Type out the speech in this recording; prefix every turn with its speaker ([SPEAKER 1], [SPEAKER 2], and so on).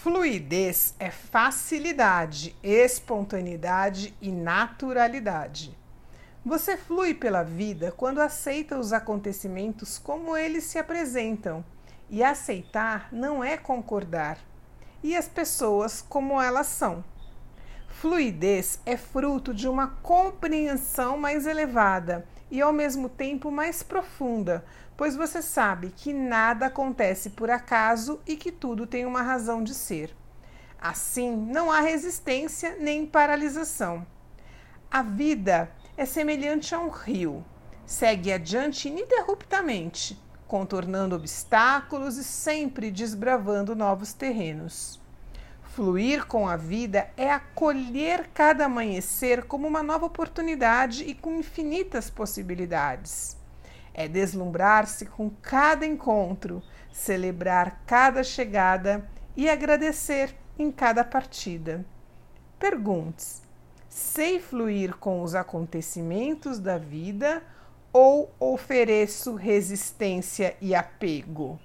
[SPEAKER 1] Fluidez é facilidade, espontaneidade e naturalidade. Você flui pela vida quando aceita os acontecimentos como eles se apresentam. E aceitar não é concordar. E as pessoas como elas são. Fluidez é fruto de uma compreensão mais elevada e ao mesmo tempo mais profunda, pois você sabe que nada acontece por acaso e que tudo tem uma razão de ser. Assim, não há resistência nem paralisação. A vida é semelhante a um rio, segue adiante ininterruptamente, contornando obstáculos e sempre desbravando novos terrenos. Fluir com a vida é acolher cada amanhecer como uma nova oportunidade e com infinitas possibilidades. É deslumbrar-se com cada encontro, celebrar cada chegada e agradecer em cada partida. Pergunte: sei fluir com os acontecimentos da vida ou ofereço resistência e apego?